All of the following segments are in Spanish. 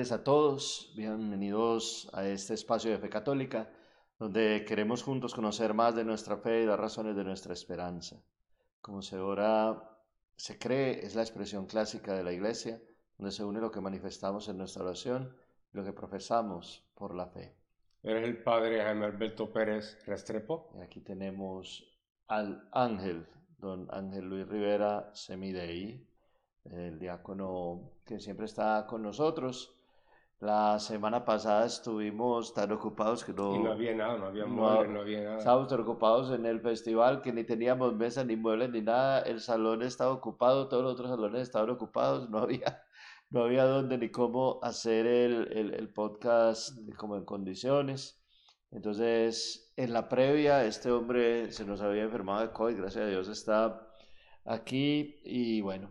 Tardes a todos, bienvenidos a este espacio de Fe Católica, donde queremos juntos conocer más de nuestra fe y las razones de nuestra esperanza. Como se ora, se cree, es la expresión clásica de la Iglesia, donde se une lo que manifestamos en nuestra oración y lo que profesamos por la fe. Eres el padre Jaime Alberto Pérez Restrepo. Y aquí tenemos al ángel, don Ángel Luis Rivera Semidei, el diácono que siempre está con nosotros. La semana pasada estuvimos tan ocupados que no... Y no había nada, no había muebles, no, había nada. Estábamos tan ocupados en el festival que ni teníamos mesa, ni muebles, ni nada. El salón estaba ocupado, todos los otros salones estaban ocupados, no había, no había dónde ni cómo hacer el, el, el podcast como en condiciones. Entonces, en la previa, este hombre se nos había enfermado de COVID, gracias a Dios está aquí y bueno,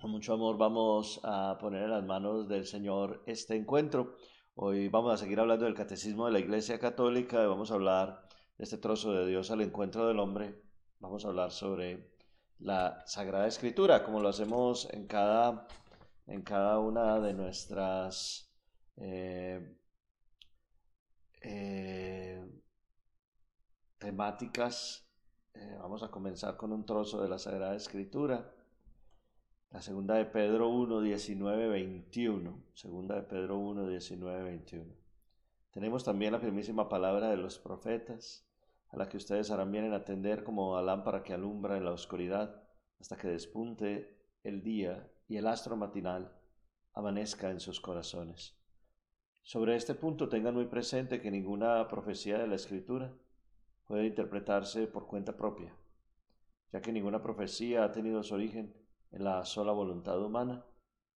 con mucho amor vamos a poner en las manos del Señor este encuentro. Hoy vamos a seguir hablando del catecismo de la Iglesia Católica y vamos a hablar de este trozo de Dios al encuentro del hombre. Vamos a hablar sobre la Sagrada Escritura, como lo hacemos en cada, en cada una de nuestras eh, eh, temáticas. Eh, vamos a comenzar con un trozo de la Sagrada Escritura. La segunda de Pedro 1, 19, 21. Segunda de Pedro 1, 19, 21. Tenemos también la firmísima palabra de los profetas, a la que ustedes harán bien en atender como a lámpara que alumbra en la oscuridad, hasta que despunte el día y el astro matinal amanezca en sus corazones. Sobre este punto tengan muy presente que ninguna profecía de la Escritura puede interpretarse por cuenta propia, ya que ninguna profecía ha tenido su origen en la sola voluntad humana,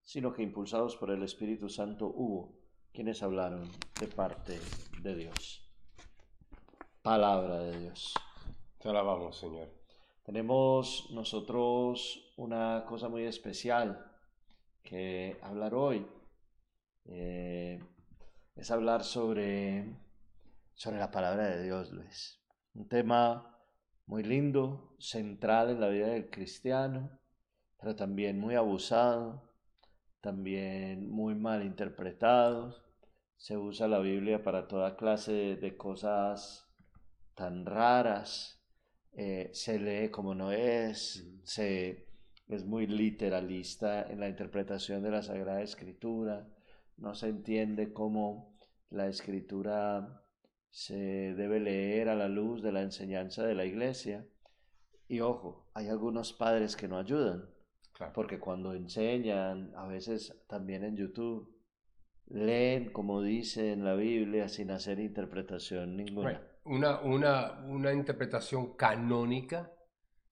sino que impulsados por el Espíritu Santo hubo quienes hablaron de parte de Dios. Palabra de Dios. Te alabamos, Señor. Tenemos nosotros una cosa muy especial que hablar hoy. Eh, es hablar sobre, sobre la palabra de Dios, Luis. Un tema muy lindo, central en la vida del cristiano, pero también muy abusado, también muy mal interpretado. Se usa la Biblia para toda clase de, cosas tan raras. Eh, se lee como no es, se, es muy literalista en la interpretación de la Sagrada Escritura no se entiende cómo la escritura se debe leer a la luz de la enseñanza de la iglesia. Y ojo, hay algunos padres que no ayudan, porque cuando enseñan, a veces también en YouTube, leen como dice en la Biblia sin hacer interpretación ninguna. Una, una, una, interpretación canónica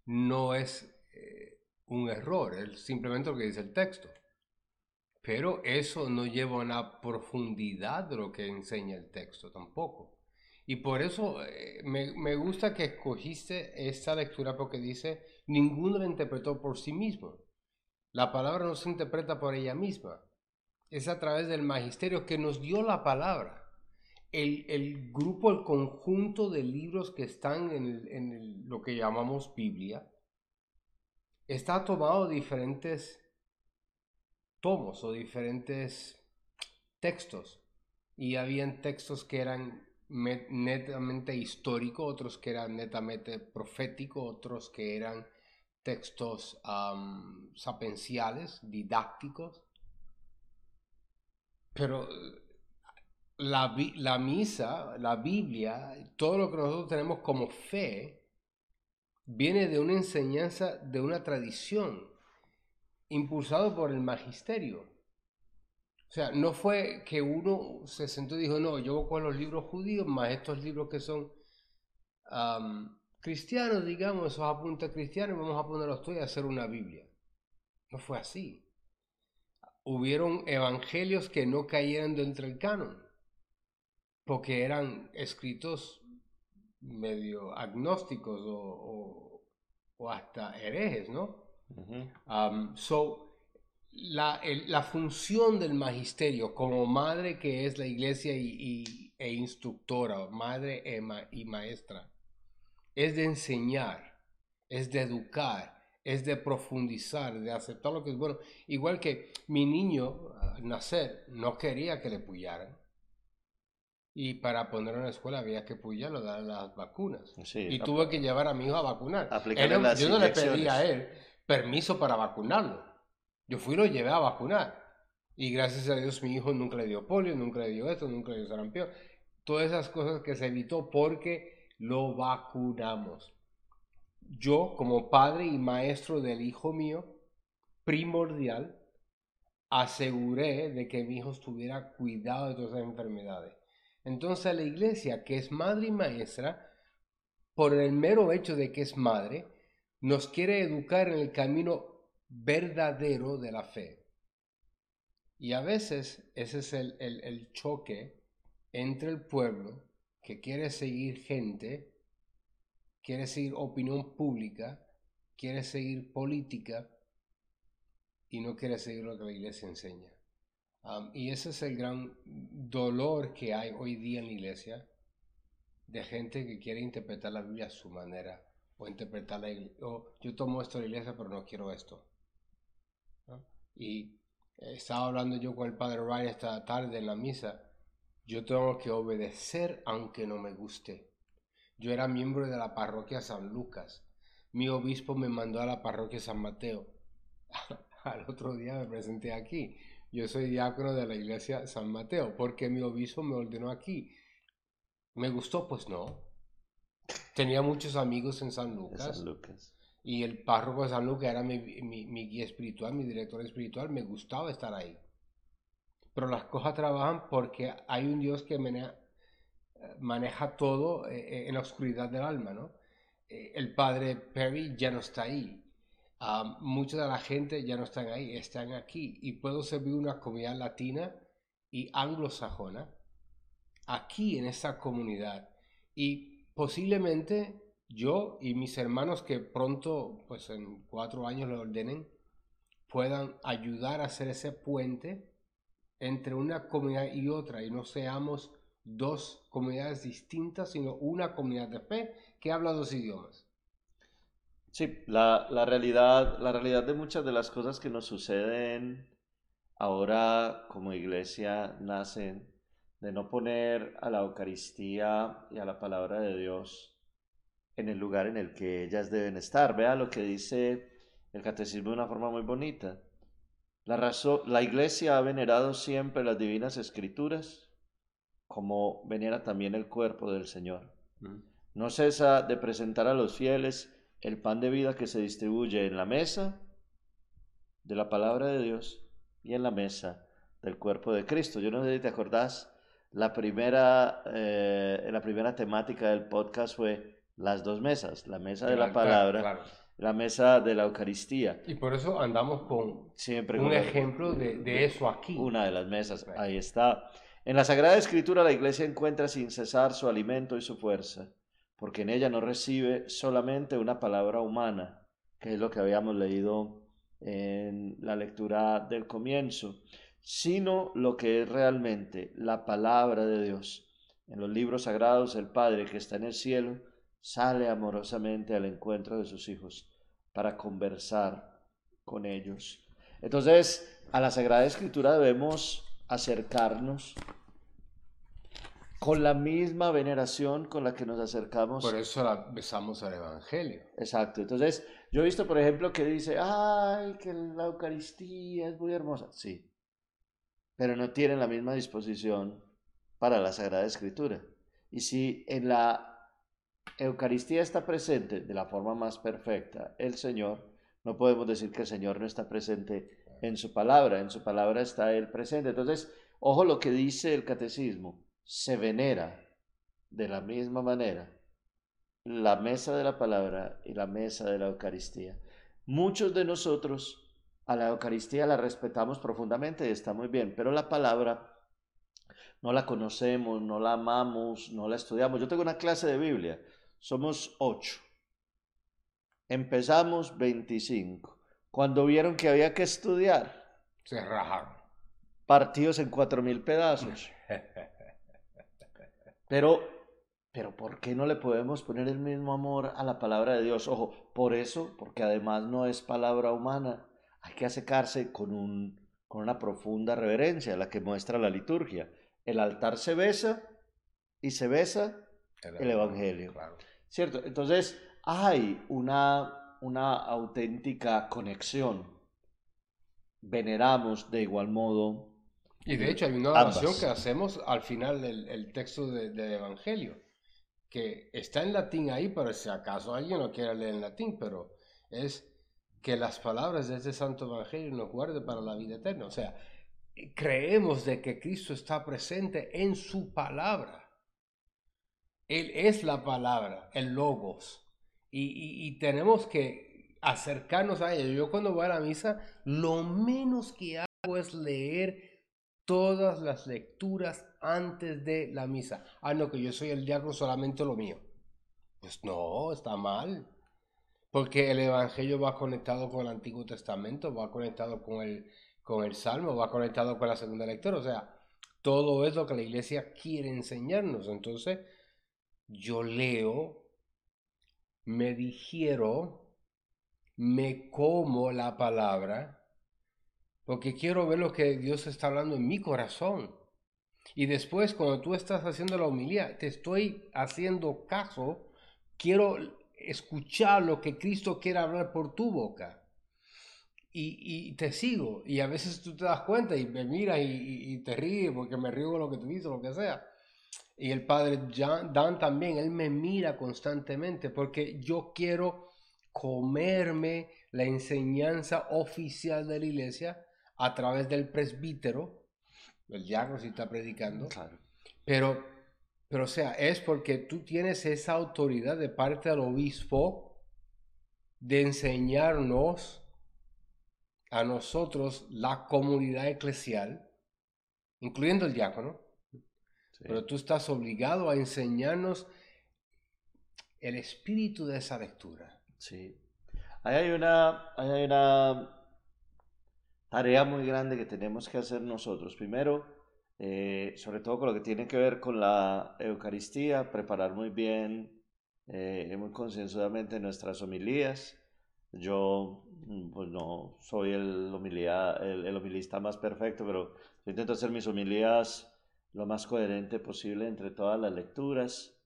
no es eh, un error, es simplemente lo que dice el texto. Pero eso no lleva a la profundidad de lo que enseña el texto tampoco. Y por eso eh, me, me, gusta que escogiste esta lectura porque dice, ninguno la interpretó por sí mismo. La palabra no se interpreta por ella misma. Es a través del magisterio que nos dio la palabra. El, grupo, el conjunto de libros que están en, lo que llamamos Biblia, está tomado de diferentes tomos o diferentes textos. Y habían textos que eran netamente históricos, otros que eran netamente proféticos, otros que eran textos sapenciales, didácticos. Pero la, la, misa, la Biblia, todo lo que nosotros tenemos como fe, viene de una enseñanza, de una tradición impulsado por el magisterio. O sea, no fue que uno se sentó y dijo, no, yo voy con los libros judíos más estos libros que son cristianos, digamos, esos apuntes cristianos, vamos a ponerlos todos y hacer una Biblia. No fue así. Hubieron evangelios que no cayeron dentro del canon, porque eran escritos medio agnósticos o, o hasta herejes, ¿no? so, la, la, función del magisterio como madre que es la iglesia y, e instructora, madre y maestra, es de enseñar, es de educar, es de profundizar, de aceptar lo que es bueno. Igual que mi niño al nacer no quería que le pullaran. Y para ponerlo en la escuela había que pullarlo, darle las vacunas. y tuve que llevar a mi hijo a vacunar. yo no le pedí a él permiso para vacunarlo. Yo fui y lo llevé a vacunar. Y gracias a Dios mi hijo nunca le dio polio, nunca le dio esto, nunca le dio sarampión. Todas esas cosas que se evitó porque lo vacunamos. Yo como padre y maestro del hijo mío, primordial, aseguré de que mi hijo tuviera cuidado de todas esas enfermedades. Entonces la iglesia, que es madre y maestra, por el mero hecho de que es madre, nos quiere educar en el camino verdadero de la fe. Y a veces ese es el, choque entre el pueblo que quiere seguir gente, quiere seguir opinión pública, quiere seguir política y no quiere seguir lo que la iglesia enseña. y ese es el gran dolor que hay hoy día en la iglesia de gente que quiere interpretar la Biblia a su manera o interpretar la iglesia, o yo tomo esto de la iglesia pero no quiero esto. Y estaba hablando yo con el padre Ryan esta tarde en la misa. Yo tengo que obedecer aunque no me guste. Yo era miembro de la parroquia San Lucas. Mi obispo me mandó a la parroquia San Mateo. Al otro día me presenté aquí. Yo soy diácono de la iglesia San Mateo porque mi obispo me ordenó aquí. ¿Me gustó? Pues no. Tenía muchos amigos en San Lucas. San Lucas. Y el párroco de San Lucas era mi, mi, guía espiritual, mi director espiritual, me gustaba estar ahí. Pero las cosas trabajan porque hay un Dios que maneja, todo eh, eh, en la oscuridad del alma, ¿no? Eh, el padre Perry ya no está ahí. Ah, mucha de la gente ya no están ahí, están aquí. Y puedo servir una comunidad latina y anglosajona aquí en esta comunidad. Y posiblemente yo y mis hermanos que pronto, pues en cuatro años lo ordenen, puedan ayudar a hacer ese puente entre una comunidad y otra y no seamos dos comunidades distintas, sino una comunidad de fe que habla dos idiomas. Sí, la, la, realidad, la realidad de muchas de las cosas que nos suceden ahora como iglesia nacen de no poner a la Eucaristía y a la palabra de Dios en el lugar en el que ellas deben estar. Vea lo que dice el catecismo de una forma muy bonita. La, razón, la iglesia ha venerado siempre las divinas escrituras como venera también el cuerpo del Señor. Mm. No cesa de presentar a los fieles el pan de vida que se distribuye en la mesa de la palabra de Dios y en la mesa del cuerpo de Cristo. Yo no sé si te acordás, la primera, eh, la primera temática del podcast fue las dos mesas, la mesa de la palabra, la mesa de la Eucaristía. Y por eso andamos con Siempre un ejemplo de, eso aquí. Una de las mesas, ahí está. En la Sagrada Escritura la iglesia encuentra sin cesar su alimento y su fuerza, porque en ella no recibe solamente una palabra humana, que es lo que habíamos leído en la lectura del comienzo, sino lo que es realmente la palabra de Dios. En los libros sagrados el Padre que está en el cielo sale amorosamente al encuentro de sus hijos para conversar con ellos. Entonces, a la Sagrada Escritura debemos acercarnos con la misma veneración con la que nos acercamos. Por eso la besamos al Evangelio. Exacto. Entonces, yo he visto, por ejemplo, que dice, ay, que la Eucaristía es muy hermosa. Sí, pero no tienen la misma disposición para la Sagrada Escritura. Y si en la Eucaristía está presente de la forma más perfecta, el Señor, no podemos decir que el Señor no está presente en su palabra, en su palabra está Él presente. Entonces, ojo lo que dice el catecismo, se venera de la misma manera la mesa de la palabra y la mesa de la Eucaristía. Muchos de nosotros a la Eucaristía la respetamos profundamente y está muy bien, pero la palabra no la conocemos, no la amamos, no la estudiamos. Yo tengo una clase de Biblia somos ocho. Empezamos 25. Cuando vieron que había que estudiar, se rajaron. Partidos en cuatro mil pedazos. Pero Pero ¿por qué no le podemos poner el mismo amor a la palabra de Dios? Ojo, por eso, porque además no es palabra humana, hay que acercarse con, un, con una profunda reverencia, la que muestra la liturgia. El altar se besa y se besa el, Evangelio. ¿Cierto? Entonces hay una, una auténtica conexión. Veneramos de igual modo. Y de hecho hay una oración que hacemos al final del texto del Evangelio que está en latín ahí, pero si acaso alguien no quiere leer en latín, pero es que las palabras de este Santo Evangelio nos guarde para la vida eterna. O sea, creemos de que Cristo está presente en su palabra. Él es la palabra, el logos. Y, y tenemos que acercarnos a ella. Yo cuando voy a la misa, lo menos que hago es leer todas las lecturas antes de la misa. Ah, no, que yo soy el diácono, solamente lo mío. Pues no, está mal. Porque el Evangelio va conectado con el Antiguo Testamento, va conectado con el, con el Salmo, va conectado con la segunda lectura. O sea, todo es lo que la iglesia quiere enseñarnos. Entonces, yo leo, me digiero, me como la palabra porque quiero ver lo que Dios está hablando en mi corazón. Y después, cuando tú estás haciendo la homilía, te estoy haciendo caso, quiero escuchar lo que Cristo quiere hablar por tu boca. Y, te sigo. Y a veces tú te das cuenta y me miras y, te ríes porque me río con lo que tú dices, lo que sea. Y el padre Dan también, él me mira constantemente porque yo quiero comerme la enseñanza oficial de la iglesia a través del presbítero, el diácono si está predicando, claro. pero, pero o sea, es porque tú tienes esa autoridad de parte del obispo de enseñarnos a nosotros, la comunidad eclesial, incluyendo el diácono, pero tú estás obligado a enseñarnos el espíritu de esa lectura. Sí. Ahí hay una, ahí hay una tarea muy grande que tenemos que hacer nosotros. Primero, eh, sobre todo con lo que tiene que ver con la Eucaristía, preparar muy bien, eh, muy concienzudamente nuestras homilías. Yo, mm, pues no soy el, homilía, el, el homilista más perfecto, pero intento hacer mis homilías lo más coherente posible entre todas las lecturas,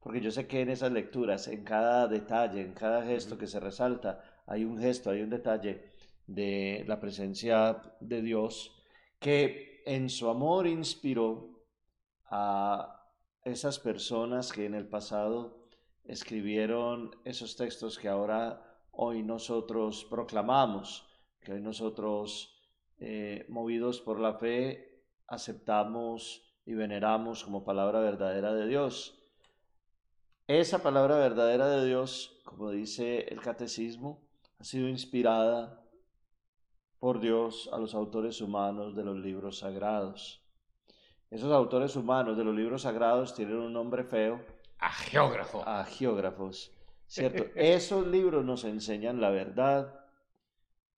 porque yo sé que en esas lecturas, en cada detalle, en cada gesto que se resalta, hay un gesto, hay un detalle de la presencia de Dios, que en su amor inspiró a esas personas que en el pasado escribieron esos textos que ahora hoy nosotros proclamamos, que hoy nosotros, eh, movidos por la fe, aceptamos y veneramos como palabra verdadera de Dios. Esa palabra verdadera de Dios, como dice el catecismo, ha sido inspirada por Dios a los autores humanos de los libros sagrados. Esos autores humanos de los libros sagrados tienen un nombre feo. A geógrafo. A geógrafos. ¿Cierto? Esos libros nos enseñan la verdad.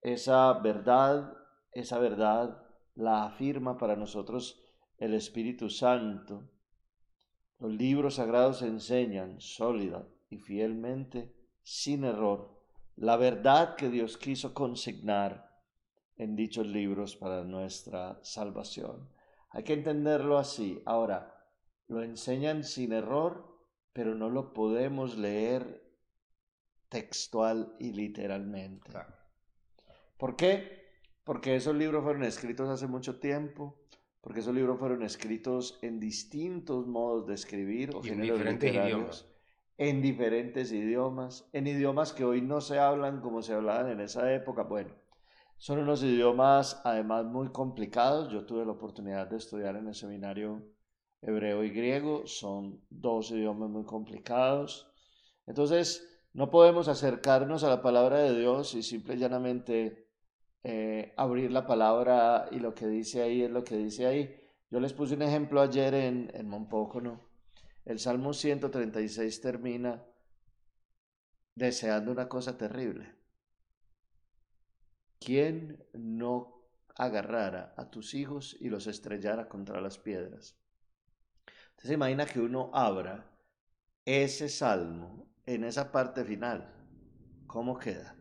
Esa verdad, esa verdad la afirma para nosotros el Espíritu Santo. Los libros sagrados enseñan sólida y fielmente, sin error, la verdad que Dios quiso consignar en dichos libros para nuestra salvación. Hay que entenderlo así. Ahora, lo enseñan sin error, pero no lo podemos leer textual y literalmente. ¿Por qué? Porque esos libros fueron escritos hace mucho tiempo, porque esos libros fueron escritos en distintos modos de escribir o en diferentes idiomas. En diferentes idiomas, en idiomas que hoy no se hablan como se hablaban en esa época. Bueno, son unos idiomas además muy complicados. Yo tuve la oportunidad de estudiar en el seminario hebreo y griego. Son dos idiomas muy complicados. Entonces, no podemos acercarnos a la palabra de Dios y simple y llanamente eh, abrir la palabra y lo que dice ahí es lo que dice ahí. Yo les puse un ejemplo ayer en, en Monpócono. El Salmo 136 termina deseando una cosa terrible. ¿Quién no agarrara a tus hijos y los estrellara contra las piedras? Entonces imagina que uno abra ese salmo en esa parte final, ¿cómo queda?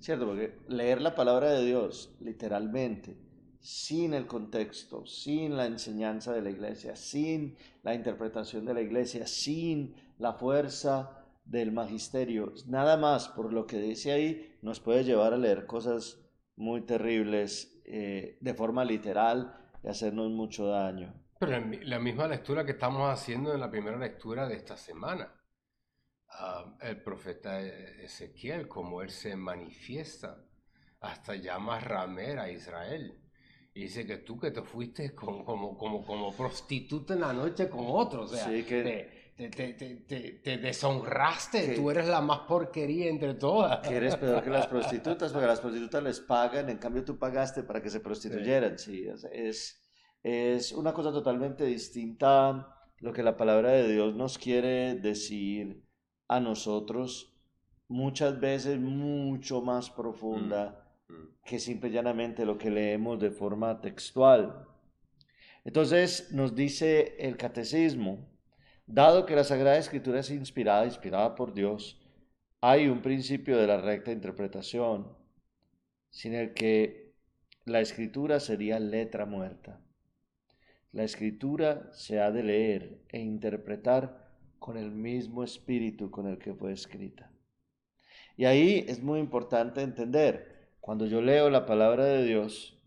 ¿Cierto? Porque leer la palabra de Dios literalmente, sin el contexto, sin la enseñanza de la iglesia, sin la interpretación de la iglesia, sin la fuerza del magisterio, nada más por lo que dice ahí, nos puede llevar a leer cosas muy terribles eh, de forma literal y hacernos mucho daño. Pero la misma lectura que estamos haciendo en la primera lectura de esta semana. Ah, el profeta Ezequiel, como él se manifiesta, hasta llama ramera a Israel. Y dice que tú que te fuiste como, como, como, como prostituta en la noche con otros. O sea, que... te, te, te, deshonraste. tú eres la más porquería entre todas. Que eres peor que las prostitutas, porque las prostitutas les pagan, en cambio tú pagaste para que se prostituyeran. Sí, es es una cosa totalmente distinta lo que la palabra de Dios nos quiere decir a nosotros, muchas veces mucho más profunda mm, mm. que simple y llanamente lo que leemos de forma textual. Entonces nos dice el catecismo, dado que la Sagrada Escritura es inspirada, inspirada por Dios, hay un principio de la recta interpretación, sin el que la escritura sería letra muerta. La escritura se ha de leer e interpretar con el mismo espíritu con el que fue escrita. Y ahí es muy importante entender, cuando yo leo la palabra de Dios,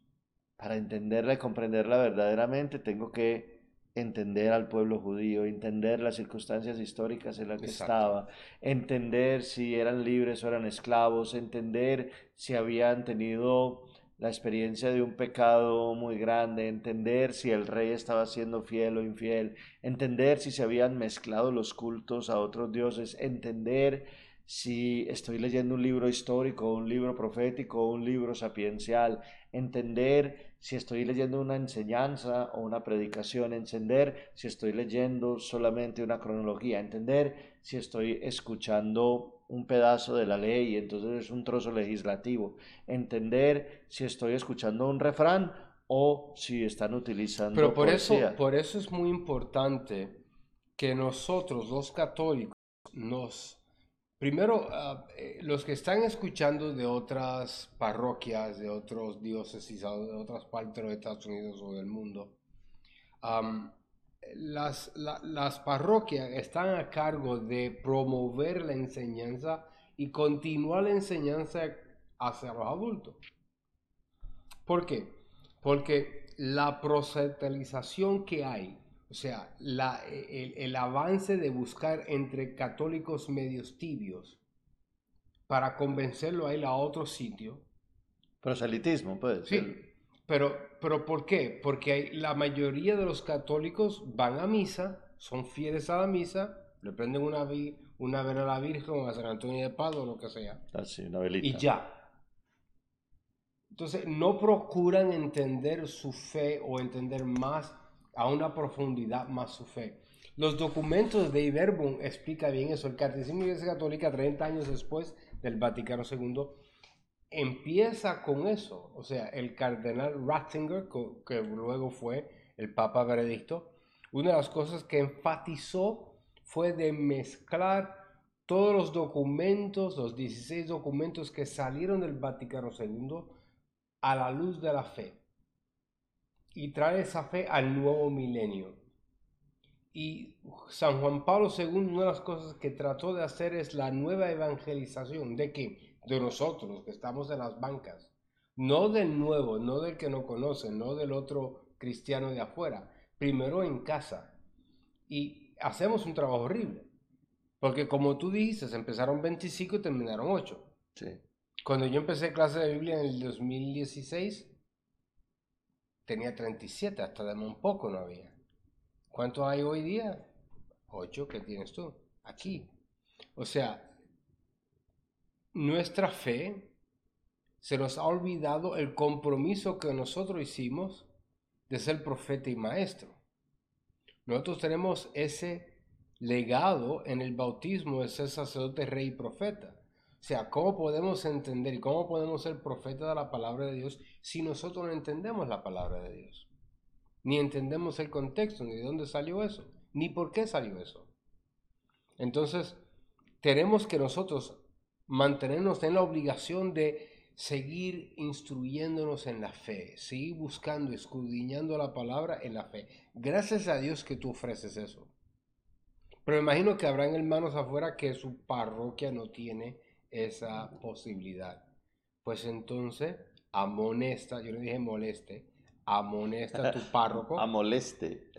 para entenderla y comprenderla verdaderamente, tengo que entender al pueblo judío, entender las circunstancias históricas en las que estaba, entender si eran libres o eran esclavos, entender si habían tenido la experiencia de un pecado muy grande, entender si el rey estaba siendo fiel o infiel, entender si se habían mezclado los cultos a otros dioses, entender si estoy leyendo un libro histórico, un libro profético, un libro sapiencial, entender si estoy leyendo una enseñanza o una predicación, entender si estoy leyendo solamente una cronología, entender si estoy escuchando un pedazo de la ley, entonces es un trozo legislativo. Entender si estoy escuchando un refrán o si están utilizando. Pero por eso, por eso es muy importante que nosotros, los católicos, nos Primero, eh, los que están escuchando de otras parroquias, de otros diócesis, de otras partes de Estados Unidos o del mundo, las, las parroquias están a cargo de promover la enseñanza y continuar la enseñanza hacia los adultos. ¿Por qué? Porque la proselización que hay, o sea, la, el, el, avance de buscar entre católicos medios tibios para convencerlo a ir a otro sitio. Proselitismo, pues. Sí. Pero, pero ¿por qué? Porque la mayoría de los católicos van a misa, son fieles a la misa, le prenden una, una vela a la Virgen o a San Antonio de Padua o lo que sea. Así, ah, una velita. Y ya. Entonces, no procuran entender su fe o entender más, a una profundidad más su fe. Los documentos de Iberbun explica bien eso. El Catecismo de Iglesia Católica, 30 años después del Vaticano II, empieza con eso. O sea, el cardenal Ratzinger, que luego fue el Papa Benedicto, una de las cosas que enfatizó fue de mezclar todos los documentos, los 16 documentos que salieron del Vaticano II a la luz de la fe y traer esa fe al nuevo milenio. Y San Juan Pablo II, una de las cosas que trató de hacer es la nueva evangelización. ¿De qué? de nosotros que estamos en las bancas, no del nuevo, no del que no conoce, no del otro cristiano de afuera, primero en casa. Y hacemos un trabajo horrible, porque como tú dices, empezaron 25 y terminaron 8. Cuando yo empecé clase de Biblia en el 2016, tenía 37, hasta de un poco no había. ¿Cuánto hay hoy día? 8 que tienes tú, aquí. O sea, nuestra fe, se nos ha olvidado el compromiso que nosotros hicimos de ser profeta y maestro. Nosotros tenemos ese legado en el bautismo de ser sacerdote, rey y profeta. O sea, ¿cómo podemos entender y cómo podemos ser profeta de la palabra de Dios si nosotros no entendemos la palabra de Dios? Ni entendemos el contexto, ni de dónde salió eso, ni por qué salió eso. Entonces, tenemos que nosotros mantenernos en la obligación de seguir instruyéndonos en la fe, seguir buscando, escudriñando la palabra en la fe. Gracias a Dios que tú ofreces eso. Pero imagino que habrán hermanos afuera que su parroquia no tiene esa posibilidad. Pues entonces, amonesta, yo le dije moleste, amonesta a tu párroco. Amoleste.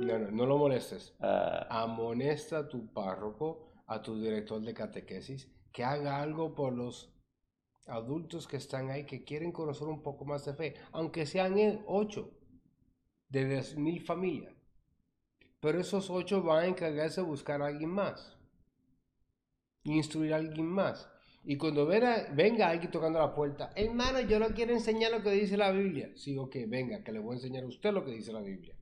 No, no, no lo molestes. Ah, Amonesta a tu párroco, a tu director de catequesis, que haga algo por los adultos que están ahí, que quieren conocer un poco más de fe, aunque sean ocho de diez mil familias. Pero esos ocho van a encargarse de buscar a alguien más. Instruir a alguien más. Y cuando vera- venga alguien tocando la puerta, hermano, yo no quiero enseñar lo que dice la Biblia. Sí, ok, venga, que le voy a enseñar a usted lo que dice la Biblia.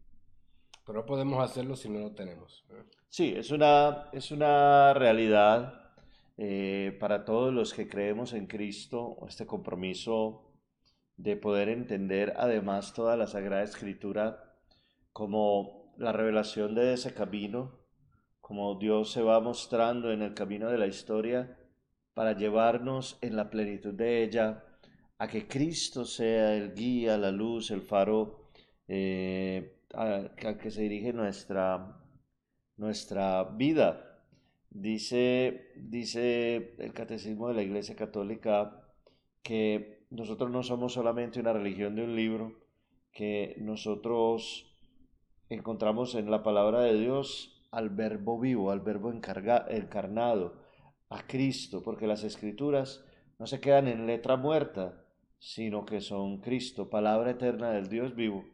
Pero no podemos hacerlo si no lo tenemos. Sí, es una, es una realidad eh, para todos los que creemos en Cristo, este compromiso de poder entender además toda la Sagrada Escritura como la revelación de ese camino, como Dios se va mostrando en el camino de la historia para llevarnos en la plenitud de ella a que Cristo sea el guía, la luz, el faro eh, a- al que se dirige nuestra, nuestra vida. Dice, dice el Catecismo de la Iglesia Católica que nosotros no somos solamente una religión de un libro, que nosotros encontramos en la palabra de Dios al verbo vivo, al verbo encarnado, a Cristo, porque las escrituras no se quedan en letra muerta, sino que son Cristo, palabra eterna del Dios vivo,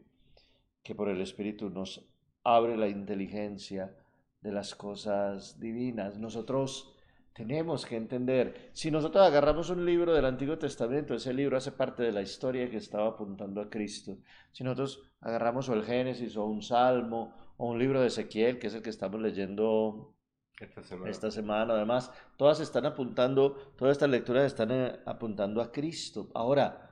que por el Espíritu nos abre la inteligencia de las cosas divinas. Nosotros tenemos que entender, si nosotros agarramos un libro del Antiguo Testamento, ese libro hace parte de la historia que estaba apuntando a Cristo. Si nosotros agarramos o el Génesis o un Salmo o un libro de Ezequiel, que es el que estamos leyendo Esta semana. esta semana, además, todas están apuntando, todas estas lecturas están eh, apuntando a Cristo. Ahora,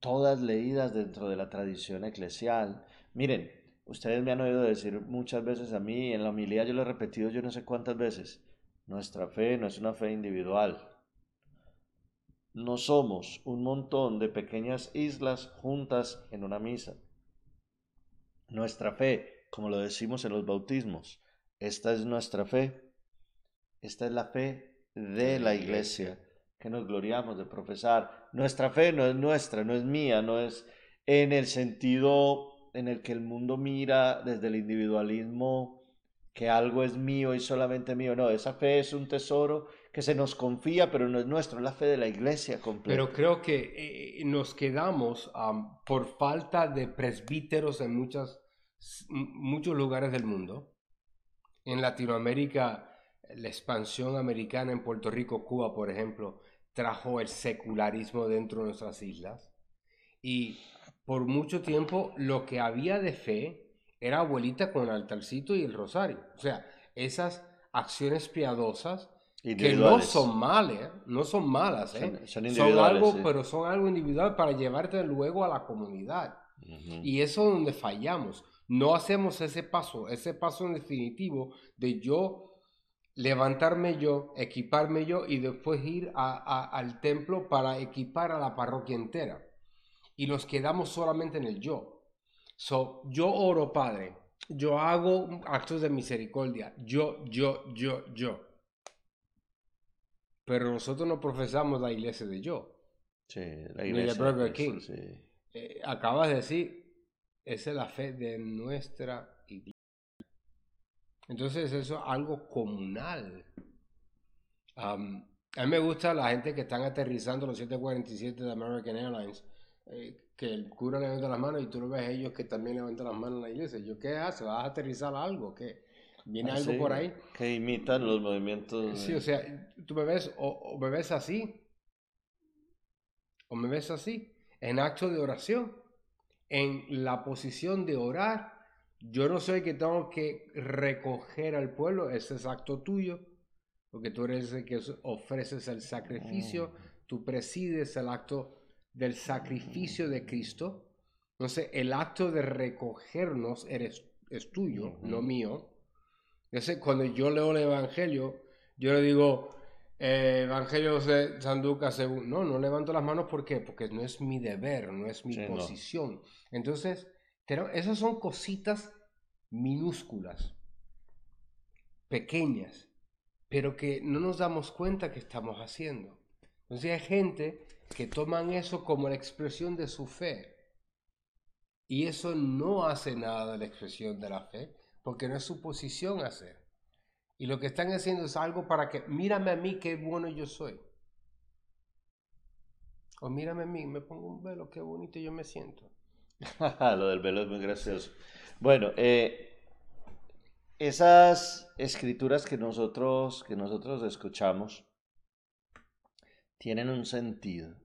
todas leídas dentro de la tradición eclesial. Miren, ustedes me han oído decir muchas veces a mí, en la homilía yo lo he repetido yo no sé cuántas veces, nuestra fe no es una fe individual. No somos un montón de pequeñas islas juntas en una misa. Nuestra fe, como lo decimos en los bautismos, esta es nuestra fe. Esta es la fe de la iglesia que nos gloriamos de profesar. Nuestra fe no es nuestra, no es mía, no es en el sentido en el que el mundo mira desde el individualismo que algo es mío y solamente mío. No, esa fe es un tesoro que se nos confía, pero no es nuestro, es la fe de la iglesia completa. Pero creo que eh, nos quedamos am, por falta de presbíteros en muchas, muchos lugares del mundo. En Latinoamérica, la expansión americana en Puerto Rico, Cuba, por ejemplo, trajo el secularismo dentro de nuestras islas. Y por mucho tiempo lo que había de fe era abuelita con el altarcito y el rosario. O sea, esas acciones piadosas que no son malas, no son malas, ¿eh? Son- son Son individuales, algo, sí. pero son algo individual para llevarte luego a la comunidad. Y eso es donde fallamos. No hacemos ese paso, ese paso en definitivo de yo levantarme yo, equiparme yo y después ir a- a- al templo para equipar a la parroquia entera. Y nos quedamos solamente en el yo. So, yo oro, Padre. Yo hago actos de misericordia. Yo, yo, yo, yo. Pero nosotros no profesamos la iglesia de yo. Sí, la de iglesia. Burger eso, King. sí. Eh, acabas de decir, esa es la fe de nuestra iglesia. Entonces eso es algo comunal. A mí me gusta la gente que están aterrizando los 747 de American Airlines, eh, que el cura levanta las manos y tú lo ves a ellos que también levantan las manos en la iglesia. ¿Yo qué hace? ¿Vas a aterrizar algo? ¿Qué? ¿Viene Ah, algo sí, por ahí? Que imitan los movimientos. Sí, o sea, tú me ves o, o me ves así, o me ves así, en acto de oración, en la posición de orar. Yo no soy el que tengo que recoger al pueblo, ese es acto tuyo, porque tú eres el que ofreces el sacrificio, tú presides el acto del sacrificio de Cristo. Entonces, el acto de recogernos eres, es tuyo, no mío. Ese, cuando yo leo el Evangelio, yo le digo, eh, Evangelio de San Lucas, según... no, no levanto las manos, ¿por qué? Porque no es mi deber, no es mi posición. Entonces, esas son cositas minúsculas, pequeñas, pero que no nos damos cuenta que estamos haciendo. Entonces hay gente que toman eso como la expresión de su fe. Y eso no hace nada de la expresión de la fe, porque no es su posición hacer. Y lo que están haciendo es algo para que, mírame a mí, qué bueno yo soy. O mírame a mí, me pongo un velo, qué bonito yo me siento. lo del velo es muy gracioso. Bueno, eh, esas escrituras que nosotros, que nosotros escuchamos tienen un sentido.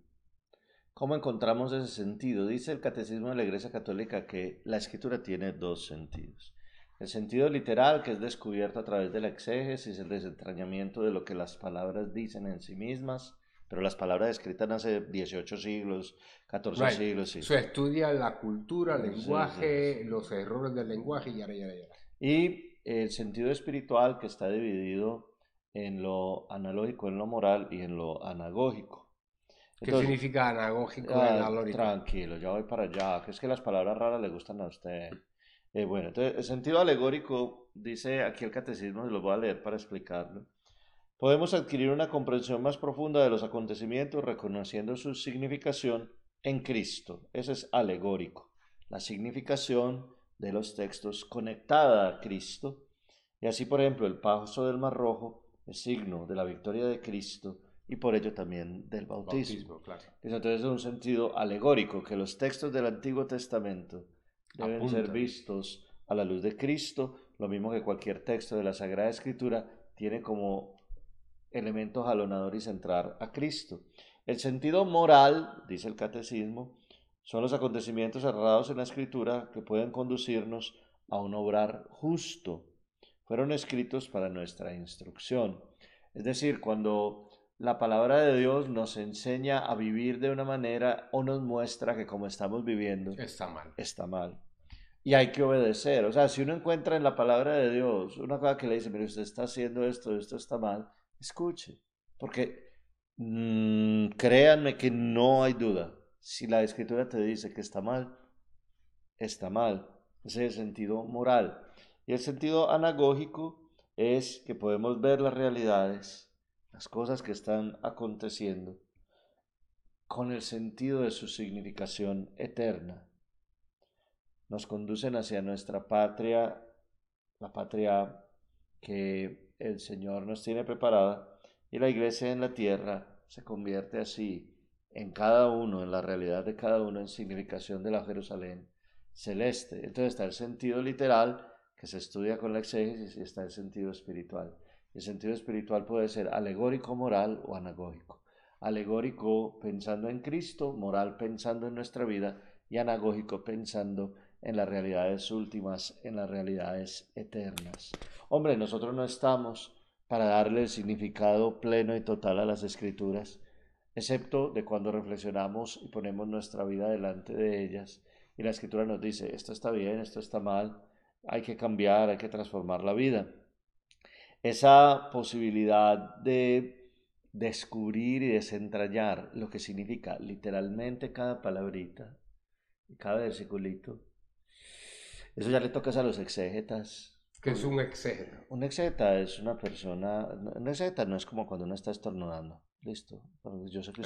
¿Cómo encontramos ese sentido? Dice el Catecismo de la Iglesia Católica que la escritura tiene dos sentidos. El sentido literal, que es descubierto a través de la exégesis, el desentrañamiento de lo que las palabras dicen en sí mismas, pero las palabras escritas hace 18 siglos, 14 siglos. Sí. Se estudia la cultura, el lenguaje, los errores del lenguaje y ya, ya, ya. Y el sentido espiritual que está dividido en lo analógico, en lo moral y en lo anagógico. ¿Qué significa anagógico ah? Tranquilo, ya voy para allá, que es que las palabras raras le gustan a usted. Eh, bueno, entonces el sentido alegórico, dice aquí el catecismo, se lo voy a leer para explicarlo podemos adquirir una comprensión más profunda de los acontecimientos reconociendo su significación en Cristo. Eso es alegórico. La significación de los textos conectada a Cristo. Y así, por ejemplo, el paso del Mar Rojo es signo de la victoria de Cristo y por ello también del bautismo. Entonces es un sentido alegórico que los textos del Antiguo Testamento deben ser vistos a la luz de Cristo, lo mismo que cualquier texto de la Sagrada Escritura tiene como elemento jalonador y centrar a Cristo. El sentido moral, dice el catecismo, son los acontecimientos cerrados en la escritura que pueden conducirnos a un obrar justo. Fueron escritos para nuestra instrucción. Es decir, cuando la palabra de Dios nos enseña a vivir de una manera o nos muestra que como estamos viviendo está mal. Está mal. Y hay que obedecer. O sea, si uno encuentra en la palabra de Dios una cosa que le dice, mire, usted está haciendo esto, esto está mal, escuche, porque mm, créanme que no hay duda. Si la escritura te dice que está mal, está mal. Ese es el sentido moral. Y el sentido anagógico es que podemos ver las realidades, las cosas que están aconteciendo, con el sentido de su significación eterna. Nos conducen hacia nuestra patria, la patria que el Señor nos tiene preparada y la iglesia en la tierra se convierte así en cada uno, en la realidad de cada uno, en significación de la Jerusalén celeste. Entonces está el sentido literal que se estudia con la exégesis y está el sentido espiritual. El sentido espiritual puede ser alegórico, moral o anagógico. Alegórico pensando en Cristo, moral pensando en nuestra vida y anagógico pensando en las realidades últimas, en las realidades eternas. Hombre, nosotros no estamos para darle el significado pleno y total a las escrituras, excepto de cuando reflexionamos y ponemos nuestra vida delante de ellas y la escritura nos dice, esto está bien, esto está mal, hay que cambiar, hay que transformar la vida. Esa posibilidad de descubrir y desentrañar lo que significa literalmente cada palabrita, cada versiculito, eso ya le tocas a los exégetas. ¿Qué es un exégeta? Un exégeta es una persona. Un exégeta no es como cuando uno está estornudando. Listo. Yo sé que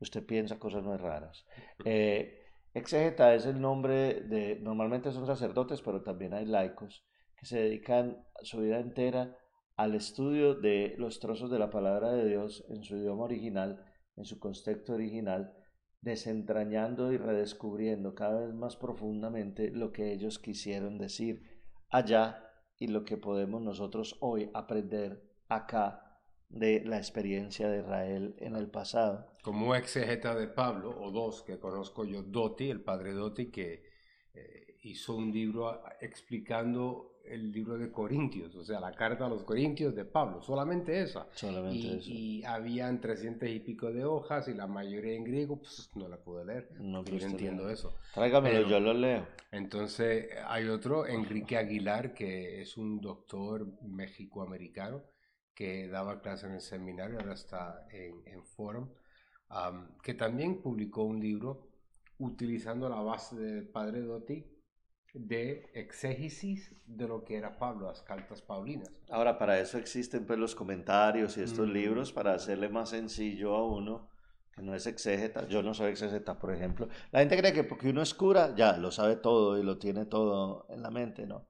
usted, piensa cosas muy raras. Eh, exégeta es el nombre de. Normalmente son sacerdotes, pero también hay laicos que se dedican su vida entera al estudio de los trozos de la palabra de Dios en su idioma original, en su contexto original, desentrañando y redescubriendo cada vez más profundamente lo que ellos quisieron decir allá y lo que podemos nosotros hoy aprender acá de la experiencia de Israel en el pasado. Como exegeta de Pablo, o dos que conozco yo, Doti, el padre Doti, que eh, hizo un libro explicando el libro de Corintios, o sea, la carta a los Corintios de Pablo, solamente esa. Solamente y, eso. y habían 300 y pico de hojas y la mayoría en griego, pues no la pude leer. No yo entiendo leer. eso. Tráigamelo, Pero- yo lo leo. Entonces hay otro, Enrique Aguilar, que es un doctor mexicoamericano que daba clases en el seminario, ahora está en, en Forum, am, que también publicó un libro utilizando la base del padre Dotti de exégesis de lo que era Pablo, las cartas paulinas. Ahora, para eso existen pues los comentarios y estos Mm. libros para hacerle más sencillo a uno que no es exégeta. Yo no soy exégeta, por ejemplo. La gente cree que porque uno es cura, ya lo sabe todo y lo tiene todo en la mente, ¿no?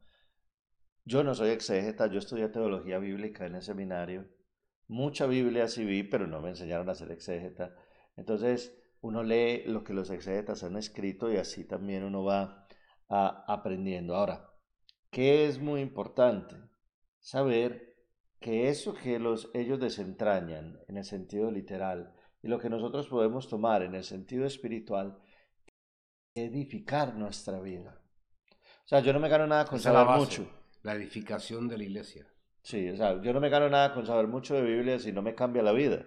Yo no soy exégeta, yo estudié teología bíblica en el seminario. Mucha Biblia sí vi, pero no me enseñaron a ser exégeta. Entonces, uno lee lo que los exégetas han escrito y así también uno va a- aprendiendo. Ahora, ¿qué es muy importante? Saber que eso que los, ellos desentrañan en el sentido literal y lo que nosotros podemos tomar en el sentido espiritual, edificar nuestra vida. O sea, yo no me gano nada con Esa es la saber base, mucho. La edificación de la iglesia. Sí, o sea, yo no me gano nada con saber mucho de Biblia si no me cambia la vida.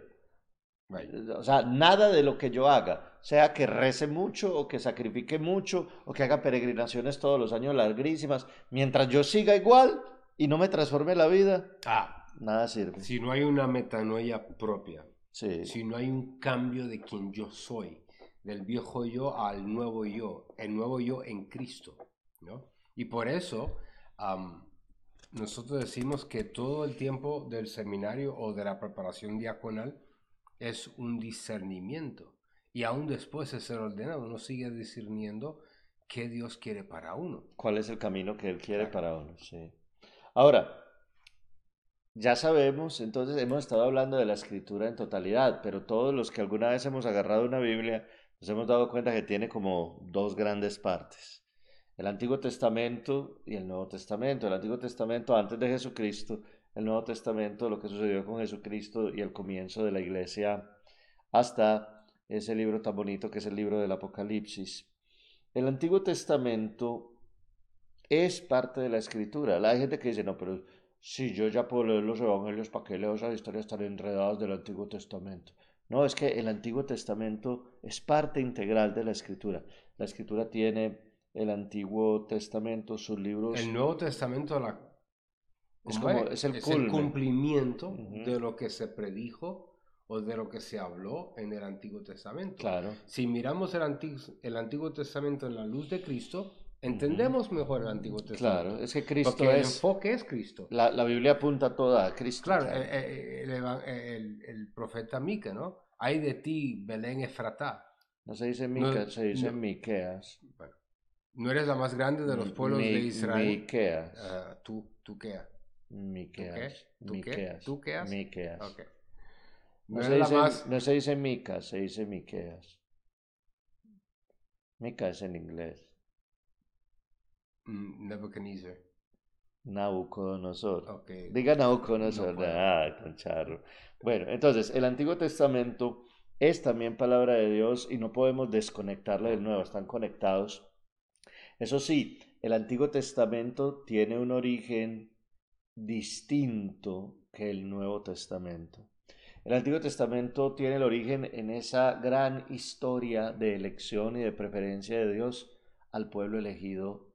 Right. O sea, nada de lo que yo haga, sea que rece mucho o que sacrifique mucho o que haga peregrinaciones todos los años larguísimas, mientras yo siga igual y no me transforme la vida, Ah, nada sirve. si no hay una metanoia propia, Sí, si no hay un cambio de quien yo soy, del viejo yo al nuevo yo, el nuevo yo en Cristo, ¿no? Y por eso nosotros decimos que todo el tiempo del seminario o de la preparación diaconal es un discernimiento. Y aún después de ser ordenado, uno sigue discerniendo qué Dios quiere para uno. cuál es el camino que Él quiere Claro. para uno. Sí. Ahora, ya sabemos, entonces hemos estado hablando de la escritura en totalidad, pero todos los que alguna vez hemos agarrado una Biblia, nos hemos dado cuenta que tiene como dos grandes partes. El Antiguo Testamento y el Nuevo Testamento. El Antiguo Testamento antes de Jesucristo, el Nuevo Testamento, lo que sucedió con Jesucristo y el comienzo de la iglesia hasta ese libro tan bonito que es el libro del Apocalipsis. El Antiguo Testamento es parte de la escritura. Hay gente que dice, no, pero si yo ya puedo leer los evangelios, ¿para qué leo esas historias tan enredadas del Antiguo Testamento? No, es que el Antiguo Testamento es parte integral de la escritura. La escritura tiene el Antiguo Testamento, sus libros. El Nuevo Testamento la, Es ¿cómo como- es el cumplimiento de lo que se predijo o de lo que se habló en el Antiguo Testamento. Claro, Si miramos el, Anti- el Antiguo Testamento en la luz de Cristo, entendemos mejor el Antiguo Testamento. claro. Es que Cristo Porque el es. enfoque es Cristo. La, la Biblia apunta toda a Cristo. Claro, eh, eh, el, eva- el- el profeta Mica, ¿no? Hay de ti, Belén Efratá. No se dice No, Mica, se dice no. Miqueas. Bueno, no eres la más grande de los pueblos de Mi- Israel. Miqueas. Ah, tú, tú qué. Miqueas. ¿Tú qué? Miqueas. ¿Tú qué has? Miqueas. Ok. No, se dice, más- no se dice Mica, se dice Miqueas. Mica es en inglés. Mm, Nebuchadnezzar. Nabucodonosor. Diga Nabucodonosor. No ah, tan charro. Bueno, entonces, el Antiguo Testamento es también palabra de Dios y no podemos desconectarla del Nuevo, están conectados. Eso sí, el Antiguo Testamento tiene un origen distinto que el Nuevo Testamento. El Antiguo Testamento tiene el origen en esa gran historia de elección y de preferencia de Dios al pueblo elegido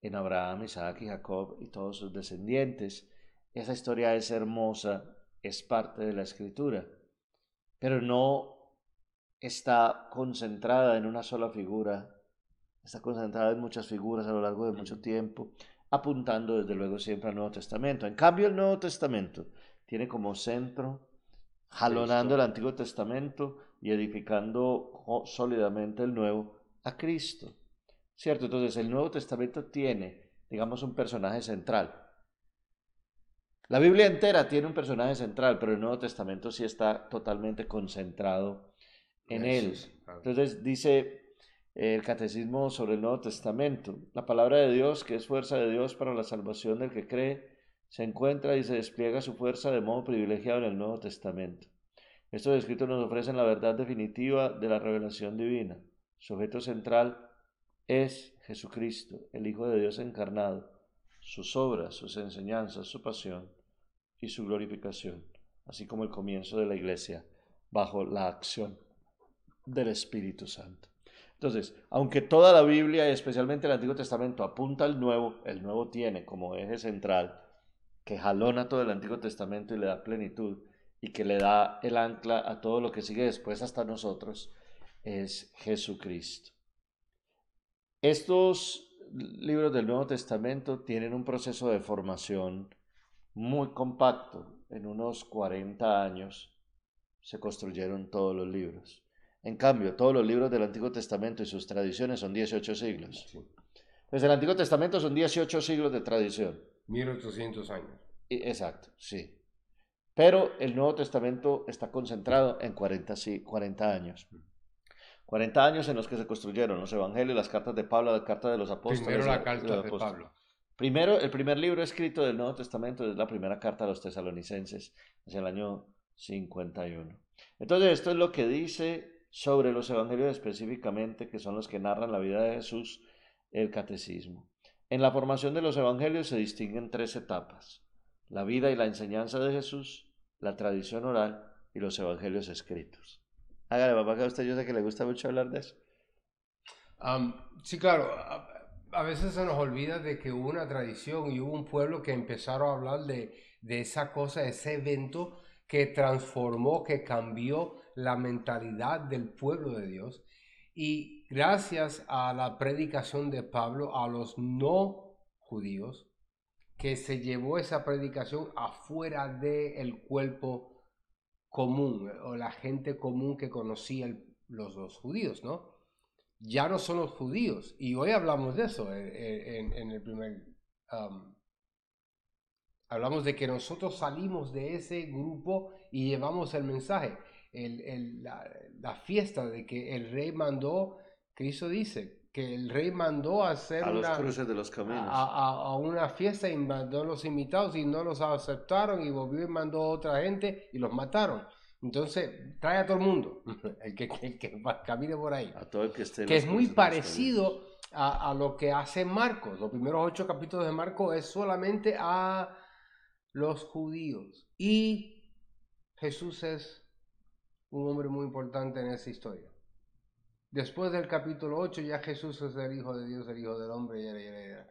en Abraham, Isaac y Jacob y todos sus descendientes. Esa historia es hermosa, es parte de la escritura, pero no está concentrada en una sola figura, está concentrada en muchas figuras a lo largo de mucho tiempo, apuntando desde luego siempre al Nuevo Testamento. En cambio, el Nuevo Testamento tiene como centro, jalonando el Antiguo Testamento y edificando sólidamente el Nuevo, a Cristo. ¿Cierto? Entonces el Nuevo Testamento tiene, digamos, un personaje central. La Biblia entera tiene un personaje central, pero el Nuevo Testamento sí está totalmente concentrado en él. Entonces dice el catecismo sobre el Nuevo Testamento, la palabra de Dios, que es fuerza de Dios para la salvación del que cree, se encuentra y se despliega su fuerza de modo privilegiado en el Nuevo Testamento. Estos escritos nos ofrecen la verdad definitiva de la revelación divina. Su objeto central es Jesucristo, el Hijo de Dios encarnado, sus obras, sus enseñanzas, su pasión y su glorificación, así como el comienzo de la iglesia bajo la acción del Espíritu Santo. Entonces, aunque toda la Biblia y especialmente el Antiguo Testamento apunta al Nuevo, el Nuevo tiene como eje central que jalona todo el Antiguo Testamento y le da plenitud y que le da el ancla a todo lo que sigue después hasta nosotros, es Jesucristo. Estos libros del Nuevo Testamento tienen un proceso de formación muy compacto. En unos 40 años se construyeron todos los libros. En cambio, todos los libros del Antiguo Testamento y sus tradiciones son 18 siglos. Pues el Antiguo Testamento son 18 siglos de tradición. 1800 años. Exacto, sí. Pero el Nuevo Testamento está concentrado en 40, 40 años. 40 años en los que se construyeron los evangelios, las cartas de Pablo, las cartas de los apóstoles. Primero la carta de, Pablo. Primero, el primer libro escrito del Nuevo Testamento es la primera carta a los tesalonicenses, hacia el año 51. Entonces, esto es lo que dice sobre los evangelios específicamente, que son los que narran la vida de Jesús, el catecismo. En la formación de los evangelios se distinguen tres etapas, la vida y la enseñanza de Jesús, la tradición oral y los evangelios escritos. Hágale, papá, que a usted yo sé que le gusta mucho hablar de eso. sí, claro. A, veces se nos olvida de que hubo una tradición y hubo un pueblo que empezaron a hablar de, de esa cosa, ese evento que transformó, que cambió la mentalidad del pueblo de Dios. Y gracias a la predicación de Pablo a los no judíos, que se llevó esa predicación afuera del cuerpo común o la gente común que conocía los, judíos, ¿no? Ya no son los judíos. Y hoy hablamos de eso en, el primer... hablamos de que nosotros salimos de ese grupo y llevamos el mensaje. la, fiesta de que el rey mandó, Cristo dice, que el rey mandó a hacer a los cruces de los caminos. A, una fiesta y mandó a los invitados y no los aceptaron y volvió y mandó a otra gente y los mataron. Entonces, trae a todo el mundo, el que, el que camine por ahí. A todo el que esté. Que es muy parecido a, a, lo que hace Marcos. Los primeros ocho capítulos de Marcos es solamente a los judíos. Y Jesús es un hombre muy importante en esa historia. Después del capítulo 8 ya Jesús es el Hijo de Dios, el Hijo del Hombre.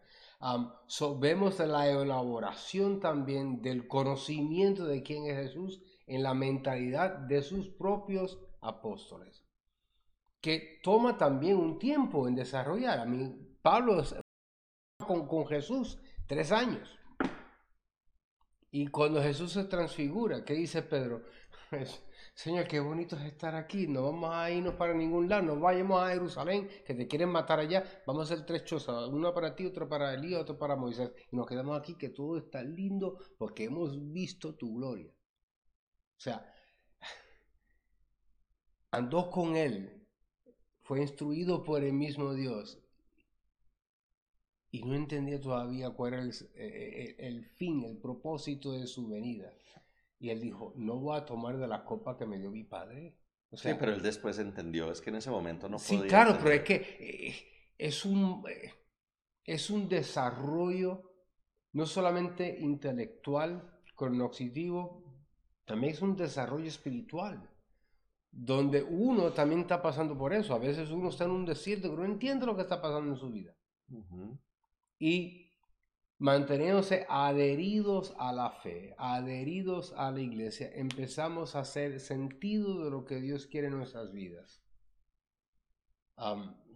vemos la elaboración también del conocimiento de quién es Jesús en la mentalidad de sus propios apóstoles, que toma también un tiempo en desarrollar. A mí, Pablo con, con Jesús tres años. Y cuando Jesús se transfigura, ¿qué dice Pedro? Señor, qué bonito es estar aquí, no vamos a irnos para ningún lado, no vayamos a Jerusalén, que te quieren matar allá, vamos a hacer tres chozas, una para ti, otra para Elías, otra para Moisés, y nos quedamos aquí, que todo está lindo porque hemos visto tu gloria. O sea, andó con él, fue instruido por el mismo Dios, y no entendía todavía cuál era el, eh, el fin, el propósito de su venida. Y él dijo, no voy a tomar de la copa que me dio mi padre. sí, pero él después entendió, es que en ese momento no podía. Sí, claro, pero es que eh, es, un, eh, es un desarrollo no solamente intelectual, cognitivo, también es un desarrollo espiritual, donde uno también está pasando por eso. A veces uno está en un desierto que no entiende lo que está pasando en su vida. Y manteniéndose adheridos a la fe, adheridos a la iglesia, empezamos a hacer sentido de lo que Dios quiere en nuestras vidas.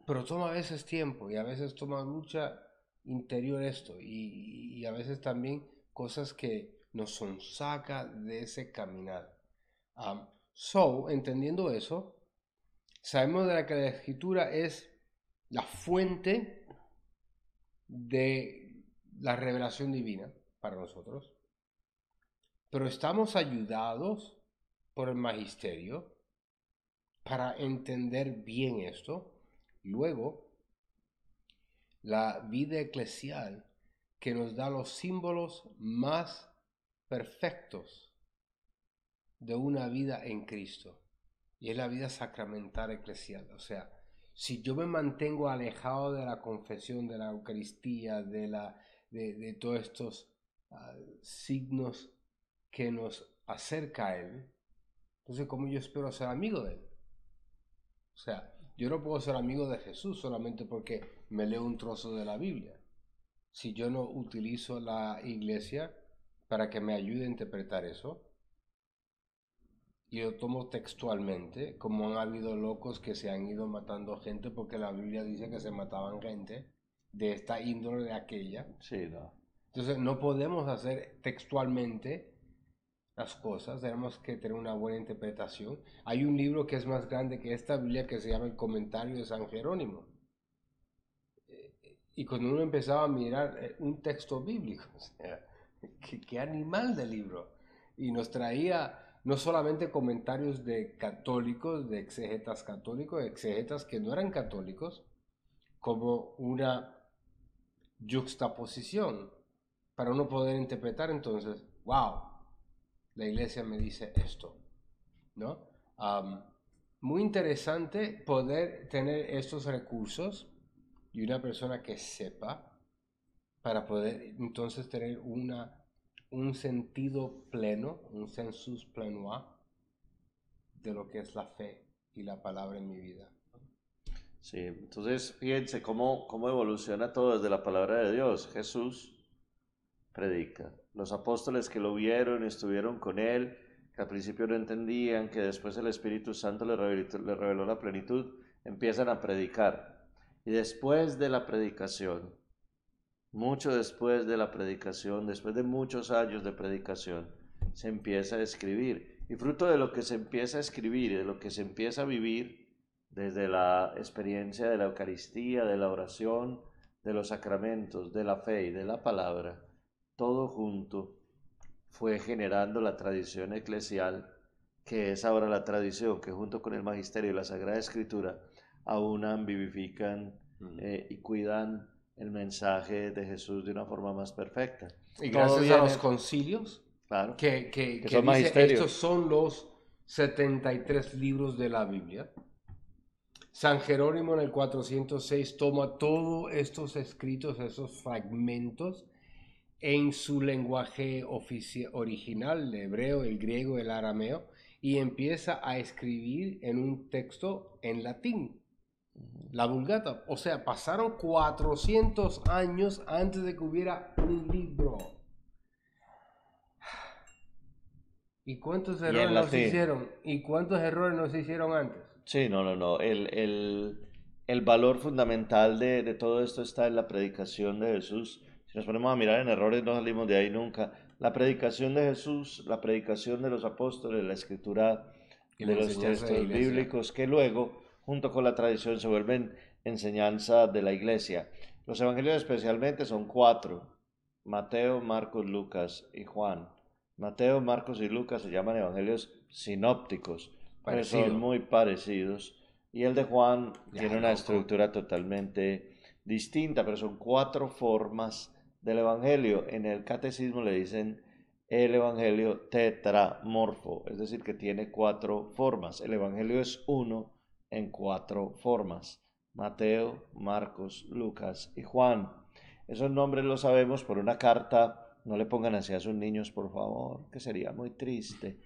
pero toma a veces tiempo y a veces toma lucha interior esto y, a veces también cosas que nos son saca de ese caminar. so, entendiendo eso, sabemos de que la escritura es la fuente de la revelación divina para nosotros, pero estamos ayudados por el magisterio para entender bien esto. Luego, la vida eclesial que nos da los símbolos más perfectos de una vida en Cristo. Y es la vida sacramental eclesial. O sea, si yo me mantengo alejado de la confesión, de la Eucaristía, de, la, de, todos estos ah, signos que nos acerca a Él, entonces ¿cómo yo espero ser amigo de Él? O sea, yo no puedo ser amigo de Jesús solamente porque me leo un trozo de la Biblia. Si yo no utilizo la iglesia para que me ayude a interpretar eso, y yo tomo textualmente, como han habido locos que se han ido matando gente porque la Biblia dice que se mataban gente de esta índole de aquella. Sí, no. Entonces no podemos hacer textualmente las cosas, tenemos que tener una buena interpretación. Hay un libro que es más grande que esta Biblia que se llama El Comentario de San Jerónimo. Y cuando uno empezaba a mirar eh, un texto bíblico, o sea, qué, qué animal de libro. Y nos traía no solamente comentarios de católicos, de exegetas católicos, exegetas que no eran católicos, como una juxtaposición para uno poder interpretar entonces, wow, la iglesia me dice esto, ¿no? muy interesante poder tener estos recursos y una persona que sepa para poder entonces tener una un sentido pleno, un sensus pleno de lo que es la fe y la palabra en mi vida. Sí, entonces fíjense cómo, cómo evoluciona todo desde la palabra de Dios. Jesús predica. Los apóstoles que lo vieron, estuvieron con él, que al principio no entendían, que después el Espíritu Santo le le reveló la plenitud, empiezan a predicar. Y después de la predicación, mucho después de la predicación, después de muchos años de predicación, se empieza a escribir. Y fruto de lo que se empieza a escribir y de lo que se empieza a vivir desde la experiencia de la Eucaristía, de la oración, de los sacramentos, de la fe y de la palabra, todo junto fue generando la tradición eclesial, que es ahora la tradición que junto con el magisterio y la Sagrada Escritura aunan, vivifican eh, y cuidan el mensaje de Jesús de una forma más perfecta. Y gracias a los concilios, claro, que, que, que, dice, estos son los 73 libros de la Biblia. San Jerónimo en el 406 toma todos estos escritos, esos fragmentos, en su lenguaje original, el hebreo, el griego, el arameo, y empieza a escribir en un texto en latín la Vulgata. O sea, pasaron 400 años antes de que hubiera un libro. ¿Y cuántos errores nos hicieron? ¿Y cuántos errores nos hicieron antes? Sí, no, no, no. El, valor fundamental de, de, todo esto está en la predicación de Jesús. Si nos ponemos a mirar en errores, no salimos de ahí nunca. La predicación de Jesús, la predicación de los apóstoles, la escritura de los textos bíblicos, que luego junto con la tradición se vuelven enseñanza de la iglesia. Los evangelios especialmente son cuatro, Mateo, Marcos, Lucas y Juan. Mateo, Marcos y Lucas se llaman evangelios sinópticos, pero son muy parecidos. Y el de Juan tiene una estructura totalmente distinta, pero son cuatro formas del evangelio. En el catecismo le dicen el evangelio tetramorfo, es decir, que tiene cuatro formas. El evangelio es uno en cuatro formas. Mateo, Marcos, Lucas y Juan. Esos nombres los sabemos por una carta, no le pongan así a sus niños, por favor, que sería muy triste.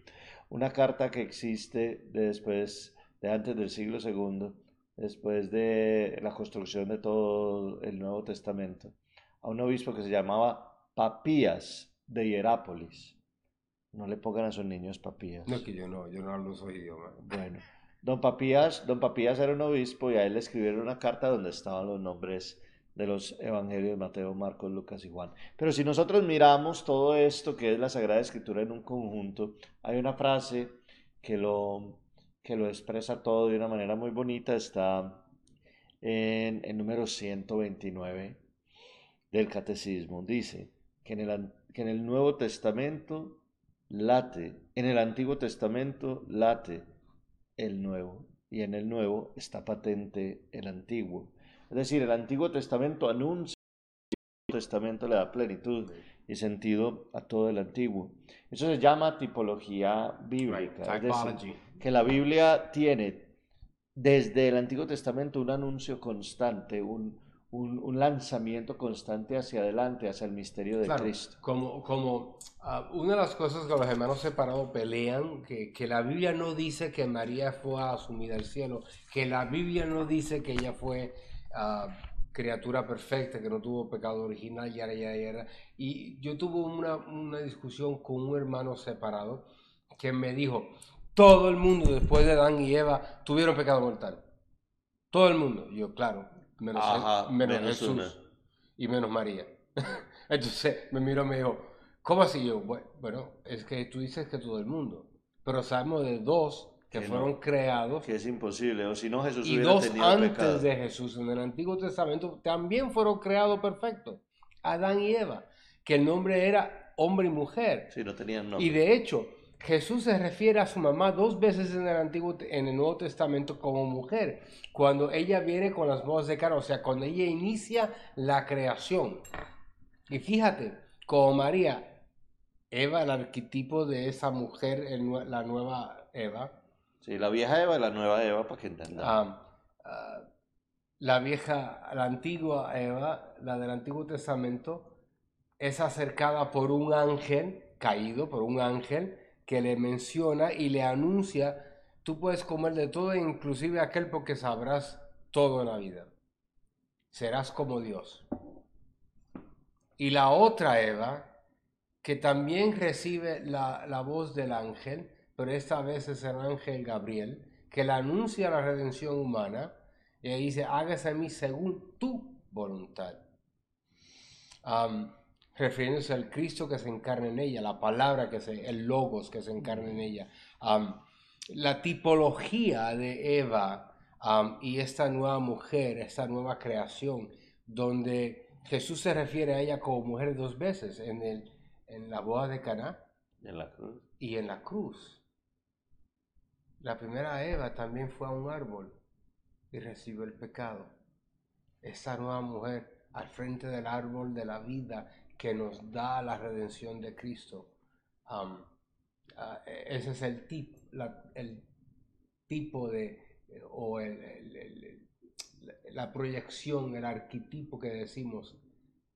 Una carta que existe después, de antes del siglo II, después de la construcción de todo el Nuevo Testamento, a un obispo que se llamaba Papías de Hierápolis. No le pongan a sus niños papías. No, que yo no, yo no hablo su idioma. Bueno, Don Papías, don Papías era un obispo y a él le escribieron una carta donde estaban los nombres de los evangelios de Mateo, Marcos, Lucas y Juan. Pero si nosotros miramos todo esto que es la Sagrada Escritura en un conjunto, hay una frase que lo, que lo expresa todo de una manera muy bonita, está en el número 129 del Catecismo. Dice que en el, que en el Nuevo Testamento late, en el Antiguo Testamento late el nuevo y en el nuevo está patente el antiguo. Es decir, el Antiguo Testamento anuncia, el Testamento le da plenitud y sentido a todo el Antiguo. Eso se llama tipología bíblica, es decir, que la Biblia tiene desde el Antiguo Testamento un anuncio constante, un, un, un lanzamiento constante hacia adelante, hacia el misterio de Claro, Cristo. como, como ah, una de las cosas que los hermanos separados pelean, que, que la Biblia no dice que María fue asumida al cielo, que la Biblia no dice que ella fue ah, criatura perfecta, que no tuvo pecado original, yara, yara, yara. Y yo tuve una, una discusión con un hermano separado que me dijo, todo el mundo después de Adán y Eva tuvieron pecado mortal. Todo el mundo. Yo, claro, menos, Ajá, menos menos Jesús una. y menos María. Entonces me miró y me dijo, ¿cómo así? Yo, "Bue- bueno, es que tú dices que todo el mundo, pero sabemos de dos que Que no, fueron creados Que es imposible, o si no Jesús y hubiera dos tenido antes pecado. de Jesús en el Antiguo Testamento también fueron creados perfectos, Adán y Eva, que el nombre era hombre y mujer. Sí, no tenían Y nombre. de hecho, Jesús se refiere a su mamá dos veces en el Antiguo, en el Nuevo Testamento como mujer, cuando ella viene con las bodas de cara, o sea, cuando ella inicia la creación. Y fíjate, como María, Eva, el arquetipo de esa mujer, el la nueva Eva, Sí, la vieja Eva y la nueva Eva, para que entendamos. ah, ah, la vieja, la antigua Eva, la del Antiguo Testamento, es acercada por un ángel caído, por un ángel que le menciona y le anuncia, tú puedes comer de todo, inclusive aquel porque sabrás todo en la vida. Serás como Dios. Y la otra Eva, que también recibe la, la voz del ángel, pero esta vez es el ángel Gabriel, que le anuncia la redención humana, y ahí dice, hágase a mí según tu voluntad. Refiriéndose al Cristo que se encarna en ella, la palabra que se, el logos que se encarna en ella. La tipología de Eva y esta nueva mujer, esta nueva creación, donde Jesús se refiere a ella como mujer dos veces, en, el, en la boda de Caná En la cruz. y en la cruz. La primera Eva también fue a un árbol y recibió el pecado. Esta nueva mujer al frente del árbol de la vida que nos da la redención de Cristo. E- ese es el, tip, el tipo de, o la proyección, el arquetipo que decimos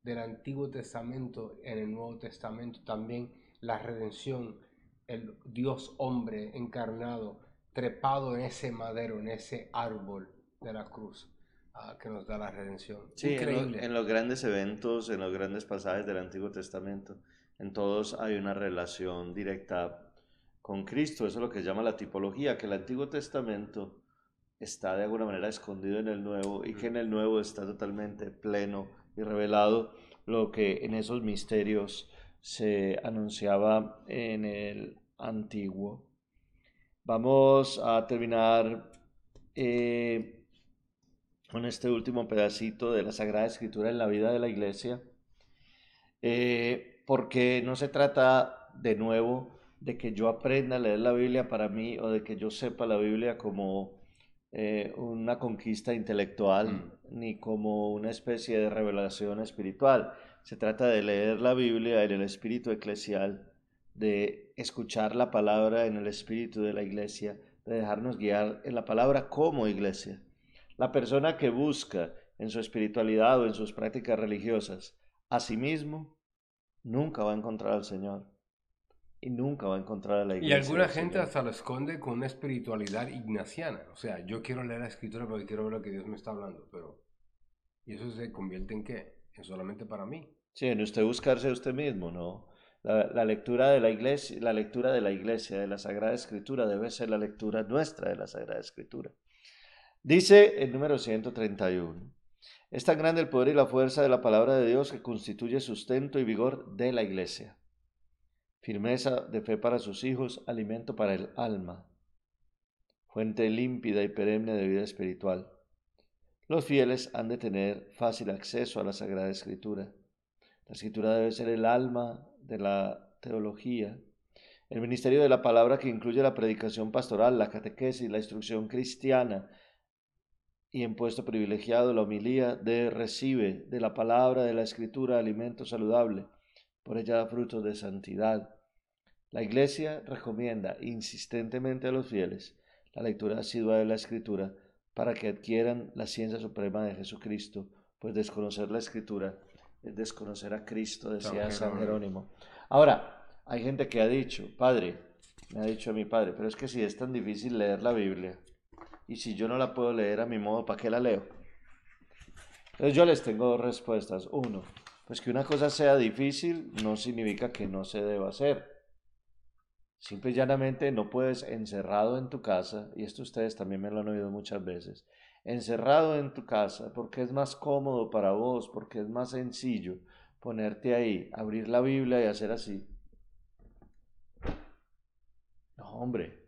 del Antiguo Testamento en el Nuevo Testamento, también la redención, el Dios hombre encarnado, trepado en ese madero, en ese árbol de la cruz, ah, que nos da la redención. Sí, en, lo- en los grandes eventos, en los grandes pasajes del Antiguo Testamento, en todos hay una relación directa con Cristo. Eso es lo que se llama la tipología, que el Antiguo Testamento está de alguna manera escondido en el Nuevo y que en el Nuevo está totalmente pleno y revelado lo que en esos misterios se anunciaba en el Antiguo. Vamos a terminar eh, con este último pedacito de la Sagrada Escritura en la vida de la iglesia, eh, porque no se trata de nuevo de que yo aprenda a leer la Biblia para mí o de que yo sepa la Biblia como eh, una conquista intelectual ni como una especie de revelación espiritual. Se trata de leer la Biblia en el espíritu eclesial, de escuchar la palabra en el espíritu de la iglesia, de dejarnos guiar en la palabra como iglesia. La persona que busca en su espiritualidad o en sus prácticas religiosas a sí mismo, nunca va a encontrar al Señor y nunca va a encontrar a la Y iglesia. alguna del gente Señor. hasta lo esconde con una espiritualidad ignaciana. O sea, yo quiero leer la escritura porque quiero ver lo que Dios me está hablando, pero ¿y eso se convierte en qué? En solamente para mí. Sí, en usted buscarse a usted mismo, ¿no? La, lectura de la iglesia, la lectura de la iglesia, de la Sagrada Escritura, debe ser la lectura nuestra de la Sagrada Escritura. Dice el número 131, es tan grande el poder y la fuerza de la palabra de Dios que constituye sustento y vigor de la iglesia. Firmeza de fe para sus hijos, alimento para el alma, fuente límpida y perenne de vida espiritual. Los fieles han de tener fácil acceso a la Sagrada Escritura. La escritura debe ser el alma de la teología, el ministerio de la palabra que incluye la predicación pastoral, la catequesis, la instrucción cristiana y en puesto privilegiado la homilía de recibe de la palabra de la escritura alimento saludable, por ella da frutos de santidad. La Iglesia recomienda insistentemente a los fieles la lectura asidua de la escritura para que adquieran la ciencia suprema de Jesucristo, pues desconocer la escritura es desconocer a Cristo, decía San Jerónimo. Ahora, hay gente que ha dicho, Padre, me ha dicho a mi padre, pero es que si es tan difícil leer la Biblia y si yo no la puedo leer a mi modo, ¿para qué la leo? Entonces yo les tengo dos respuestas. Uno, pues que una cosa sea difícil no significa que no se deba hacer. Simple y llanamente no puedes encerrado en tu casa, y esto ustedes también me lo han oído muchas veces, encerrado en tu casa porque es más cómodo para vos, porque es más sencillo ponerte ahí, abrir la Biblia y hacer así. No, hombre,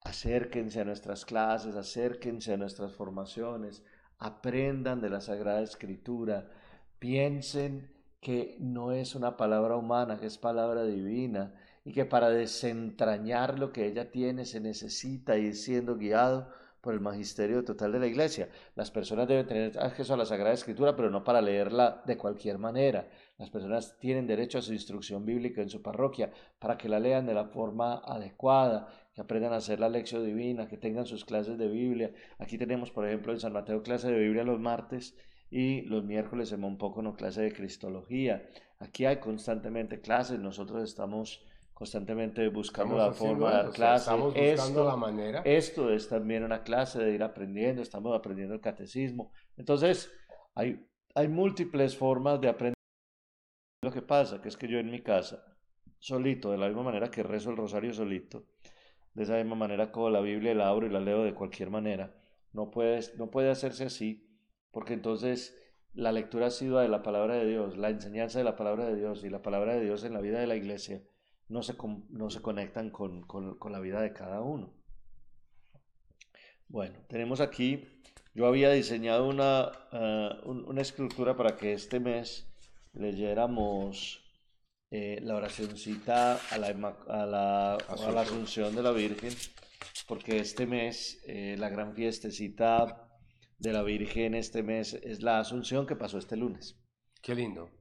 acérquense a nuestras clases, acérquense a nuestras formaciones, aprendan de la Sagrada Escritura, piensen que no es una palabra humana, que es palabra divina y que para desentrañar lo que ella tiene se necesita ir siendo guiado por el magisterio total de la iglesia. Las personas deben tener acceso a la Sagrada Escritura, pero no para leerla de cualquier manera. Las personas tienen derecho a su instrucción bíblica en su parroquia para que la lean de la forma adecuada, que aprendan a hacer la lección divina, que tengan sus clases de Biblia. Aquí tenemos, por ejemplo, en San Mateo clase de Biblia los martes y los miércoles en poco no clase de Cristología. Aquí hay constantemente clases, nosotros estamos constantemente buscando la forma de dar clases. Estamos buscando la manera. Esto es también una clase de ir aprendiendo, estamos aprendiendo el catecismo. Entonces, hay, hay múltiples formas de aprender. Lo que pasa que es que yo en mi casa, solito, de la misma manera que rezo el rosario solito, de esa misma manera como la Biblia la abro y la leo de cualquier manera, no, puedes, no puede hacerse así porque entonces la lectura ha sido de la palabra de Dios, la enseñanza de la palabra de Dios y la palabra de Dios en la vida de la iglesia no se, no se conectan con, con, la vida de cada uno. Bueno, tenemos aquí, yo había diseñado una, eh, una escritura para que este mes leyéramos eh, la oracióncita a la, a la, a la Asunción de la Virgen, porque este mes eh, la gran fiestecita de la Virgen este mes es la Asunción que pasó este lunes. Qué lindo.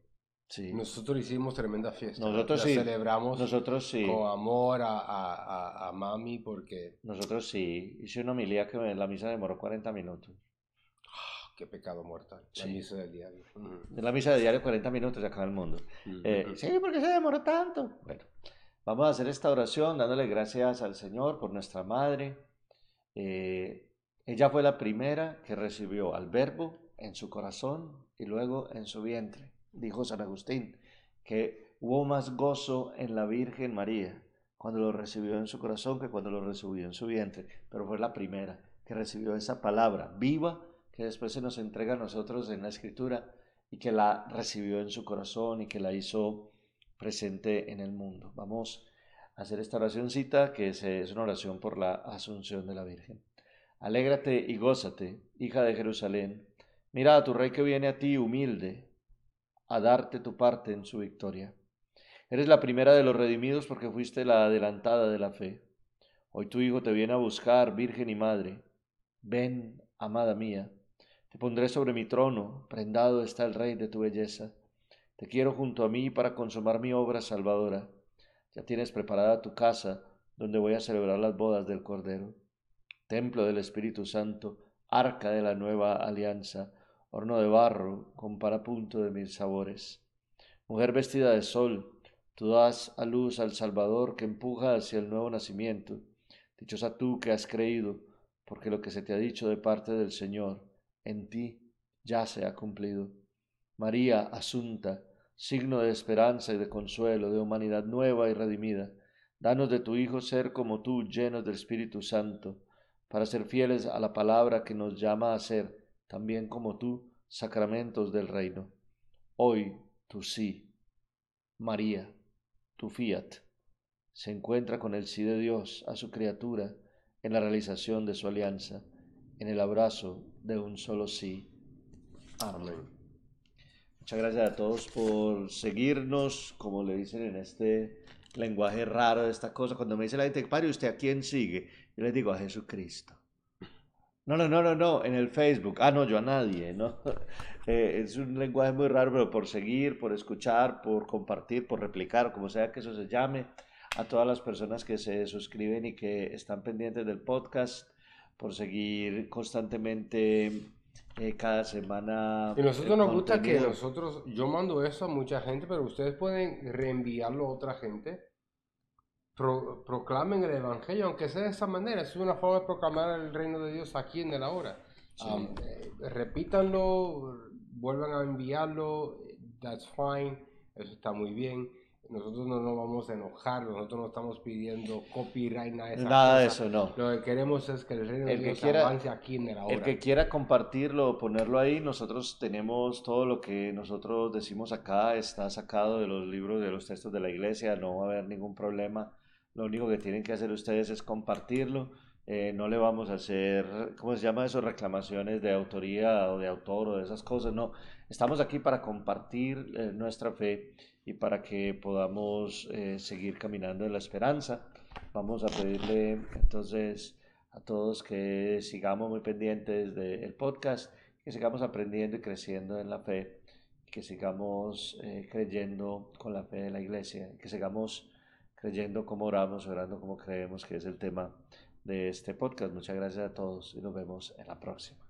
Sí. Nosotros hicimos tremenda fiesta. Nosotros sí. celebramos nosotros sí. con amor a, a, a, mami porque... Nosotros sí. Hice una homilía que la misa demoró 40 minutos. Ah, qué pecado mortal. La misa del diario. En la misa del diario 40 minutos se acaba el mundo. Eh, sí, porque se demoró tanto? Bueno, vamos a hacer esta oración dándole gracias al Señor por nuestra madre. Eh, ella fue la primera que recibió al verbo en su corazón y luego en su vientre. Dijo San Agustín que hubo más gozo en la Virgen María cuando lo recibió en su corazón que cuando lo recibió en su vientre, pero fue la primera que recibió esa palabra viva que después se nos entrega a nosotros en la escritura y que la recibió en su corazón y que la hizo presente en el mundo. Vamos a hacer esta oracióncita que es una oración por la asunción de la Virgen. Alégrate y gózate, hija de Jerusalén. Mira a tu rey que viene a ti humilde, a darte tu parte en su victoria. Eres la primera de los redimidos porque fuiste la adelantada de la fe. Hoy tu hijo te viene a buscar, virgen y madre. Ven, amada mía, te pondré sobre mi trono, prendado está el rey de tu belleza. Te quiero junto a mí para consumar mi obra salvadora. Ya tienes preparada tu casa, donde voy a celebrar las bodas del Cordero templo del Espíritu Santo, arca de la nueva alianza, horno de barro con parapunto de mil sabores. Mujer vestida de sol, tú das a luz al Salvador que empuja hacia el nuevo nacimiento. Dichosa tú que has creído, porque lo que se te ha dicho de parte del Señor, en ti ya se ha cumplido. María Asunta, signo de esperanza y de consuelo, de humanidad nueva y redimida, danos de tu Hijo ser como tú, llenos del Espíritu Santo, para ser fieles a la palabra que nos llama a ser, también como tú, sacramentos del reino. Hoy tu sí, María, tu fiat, se encuentra con el sí de Dios a su criatura en la realización de su alianza, en el abrazo de un solo sí. Amén. Muchas gracias a todos por seguirnos, como le dicen en este lenguaje raro de esta cosa. Cuando me dice la gente, ¿usted a quién sigue? Yo les digo a Jesucristo. No, no, no, no, no, en el Facebook. Ah, no, yo a nadie, ¿no? Eh, es un lenguaje muy raro, pero por seguir, por escuchar, por compartir, por replicar, como sea que eso se llame, a todas las personas que se suscriben y que están pendientes del podcast, por seguir constantemente eh, cada semana. Y nosotros nos gusta que nosotros, yo mando eso a mucha gente, pero ustedes pueden reenviarlo a otra gente. Proclamen el Evangelio, aunque sea de esa manera, es una forma de proclamar el reino de Dios aquí en el ahora. Eh, repítanlo, vuelvan a enviarlo, that's fine, eso está muy bien. Nosotros no nos vamos a enojar, nosotros no estamos pidiendo copyright, nada de. Nada de eso, no. Lo que queremos es que el reino de Dios avance aquí en el ahora. El que quiera compartirlo, ponerlo ahí, nosotros tenemos todo lo que nosotros decimos acá, está sacado de los libros, de los textos de la iglesia, no va a haber ningún problema. Lo único que tienen que hacer ustedes es compartirlo. Eh, no le vamos a hacer, ¿cómo se llama eso? Reclamaciones de autoría o de autor o de esas cosas. No, estamos aquí para compartir eh, nuestra fe y para que podamos eh, seguir caminando en la esperanza. Vamos a pedirle entonces a todos que sigamos muy pendientes del podcast, que sigamos aprendiendo y creciendo en la fe, que sigamos eh, creyendo con la fe de la iglesia, que sigamos creyendo como oramos, orando como creemos, que es el tema de este podcast. Muchas gracias a todos y nos vemos en la próxima.